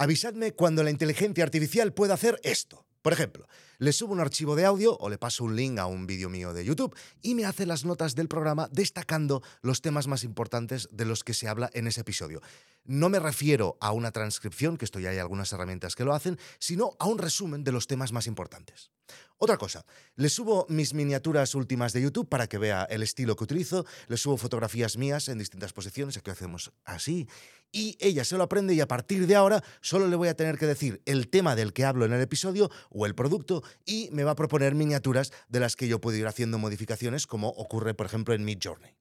Avisadme cuando la inteligencia artificial pueda hacer esto. Por ejemplo, le subo un archivo de audio o le paso un link a un vídeo mío de YouTube y me hace las notas del programa destacando los temas más importantes de los que se habla en ese episodio. No me refiero a una transcripción, que esto ya hay algunas herramientas que lo hacen, sino a un resumen de los temas más importantes. Otra cosa, le subo mis miniaturas últimas de YouTube para que vea el estilo que utilizo, le subo fotografías mías en distintas posiciones, aquí hacemos así, y ella se lo aprende y a partir de ahora solo le voy a tener que decir el tema del que hablo en el episodio o el producto y me va a proponer miniaturas de las que yo puedo ir haciendo modificaciones como ocurre por ejemplo en Mid Journey.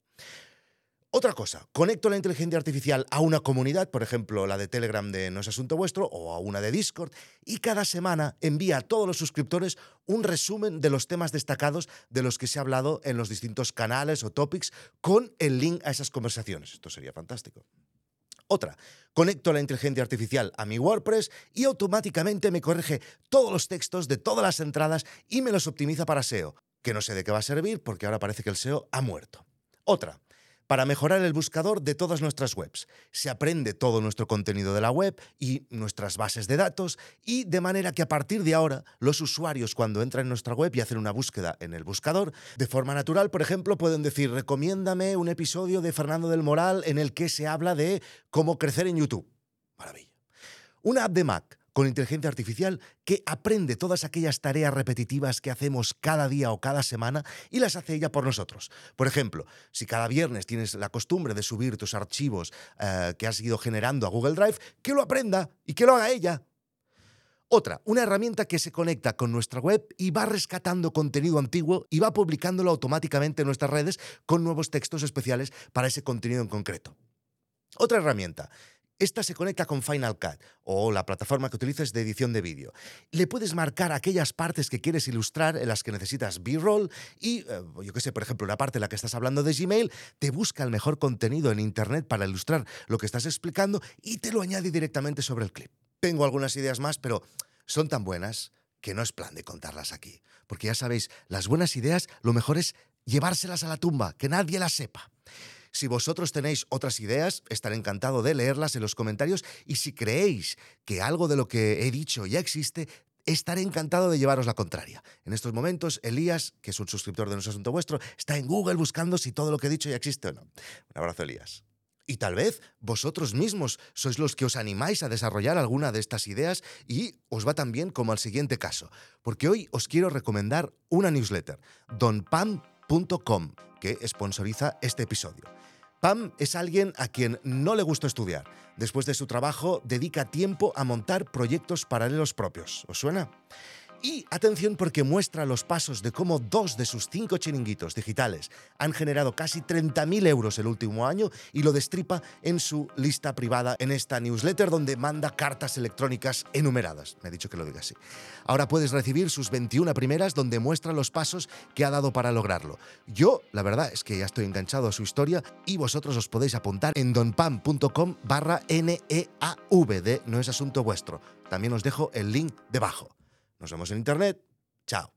Otra cosa, conecto la inteligencia artificial a una comunidad, por ejemplo la de Telegram de No es Asunto Vuestro o a una de Discord, y cada semana envía a todos los suscriptores un resumen de los temas destacados de los que se ha hablado en los distintos canales o topics con el link a esas conversaciones. Esto sería fantástico. Otra, conecto la inteligencia artificial a mi WordPress y automáticamente me corrige todos los textos de todas las entradas y me los optimiza para SEO, que no sé de qué va a servir porque ahora parece que el SEO ha muerto. Otra, para mejorar el buscador de todas nuestras webs. Se aprende todo nuestro contenido de la web y nuestras bases de datos y de manera que a partir de ahora los usuarios cuando entran en nuestra web y hacen una búsqueda en el buscador, de forma natural, por ejemplo, pueden decir, recomiéndame un episodio de Fernando del Moral en el que se habla de cómo crecer en YouTube. Maravilla. Una app de Mac con inteligencia artificial que aprende todas aquellas tareas repetitivas que hacemos cada día o cada semana y las hace ella por nosotros. Por ejemplo, si cada viernes tienes la costumbre de subir tus archivos eh, que has ido generando a Google Drive, que lo aprenda y que lo haga ella. Otra, una herramienta que se conecta con nuestra web y va rescatando contenido antiguo y va publicándolo automáticamente en nuestras redes con nuevos textos especiales para ese contenido en concreto. Otra herramienta, esta se conecta con Final Cut o la plataforma que utilices de edición de vídeo. Le puedes marcar aquellas partes que quieres ilustrar en las que necesitas B-roll y, eh, yo qué sé, por ejemplo, la parte en la que estás hablando de Gmail, te busca el mejor contenido en Internet para ilustrar lo que estás explicando y te lo añade directamente sobre el clip. Tengo algunas ideas más, pero son tan buenas que no es plan de contarlas aquí. Porque ya sabéis, las buenas ideas lo mejor es llevárselas a la tumba, que nadie las sepa. Si vosotros tenéis otras ideas, estaré encantado de leerlas en los comentarios y si creéis que algo de lo que he dicho ya existe, estaré encantado de llevaros la contraria. En estos momentos, Elías, que es un suscriptor de nuestro asunto vuestro, está en Google buscando si todo lo que he dicho ya existe o no. Un abrazo, Elías. Y tal vez vosotros mismos sois los que os animáis a desarrollar alguna de estas ideas y os va tan bien como al siguiente caso, porque hoy os quiero recomendar una newsletter, que sponsoriza este episodio. Pam es alguien a quien no le gusta estudiar. Después de su trabajo, dedica tiempo a montar proyectos paralelos propios. ¿Os suena? Y atención porque muestra los pasos de cómo dos de sus cinco chiringuitos digitales han generado casi 30.000 euros el último año y lo destripa en su lista privada en esta newsletter donde manda cartas electrónicas enumeradas. Me ha dicho que lo diga así. Ahora puedes recibir sus 21 primeras donde muestra los pasos que ha dado para lograrlo. Yo, la verdad es que ya estoy enganchado a su historia y vosotros os podéis apuntar en donpam.com barra de No es asunto vuestro. También os dejo el link debajo. Nos vemos en internet. Chao.